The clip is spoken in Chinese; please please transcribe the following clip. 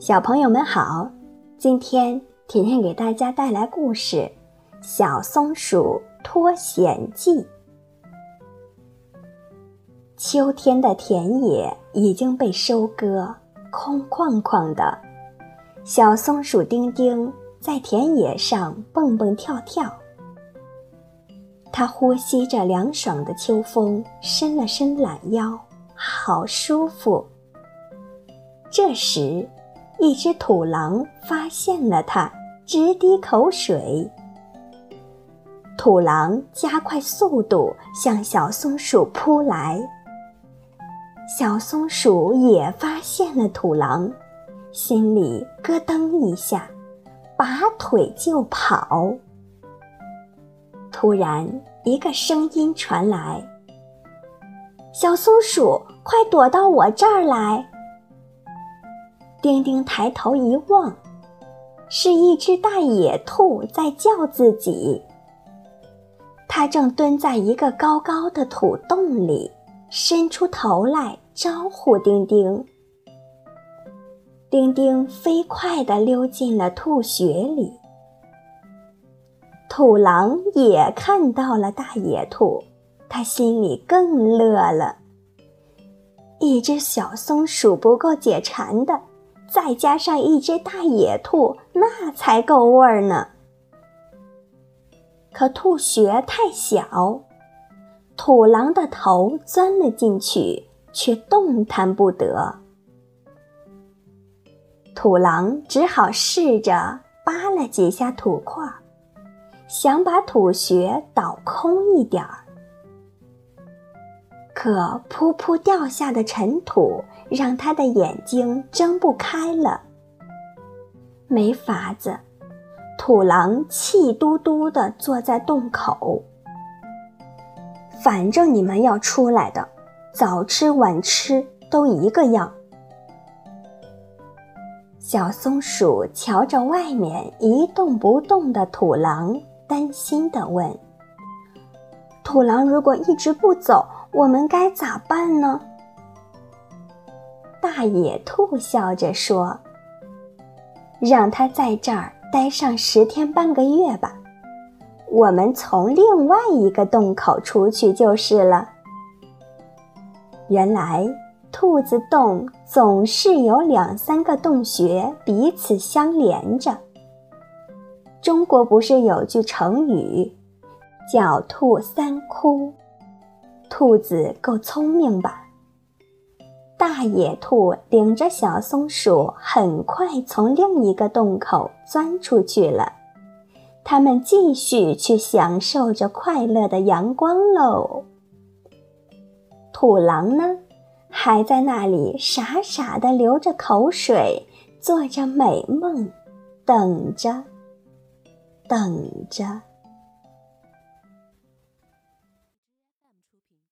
小朋友们好，今天甜甜给大家带来故事《小松鼠脱险记》。秋天的田野已经被收割，空旷旷的。小松鼠丁丁在田野上蹦蹦跳跳，它呼吸着凉爽的秋风，伸了伸懒腰，好舒服。这时，一只土狼发现了它，直滴口水。土狼加快速度向小松鼠扑来。小松鼠也发现了土狼，心里咯噔一下，拔腿就跑。突然，一个声音传来：“小松鼠，快躲到我这儿来！”丁丁抬头一望，是一只大野兔在叫自己。它正蹲在一个高高的土洞里，伸出头来招呼丁丁。丁丁飞快地溜进了兔穴里。土狼也看到了大野兔，他心里更乐了。一只小松鼠不够解馋的。再加上一只大野兔，那才够味儿呢。可兔穴太小，土狼的头钻了进去，却动弹不得。土狼只好试着扒了几下土块，想把土穴倒空一点儿。可噗噗掉下的尘土让他的眼睛睁不开了。没法子，土狼气嘟嘟地坐在洞口。反正你们要出来的，早吃晚吃都一个样。小松鼠瞧着外面一动不动的土狼，担心地问：“土狼如果一直不走？”我们该咋办呢？大野兔笑着说：“让它在这儿待上十天半个月吧，我们从另外一个洞口出去就是了。”原来，兔子洞总是有两三个洞穴彼此相连着。中国不是有句成语，叫“兔三窟”。兔子够聪明吧？大野兔领着小松鼠，很快从另一个洞口钻出去了。它们继续去享受着快乐的阳光喽。土狼呢，还在那里傻傻的流着口水，做着美梦，等着，等着。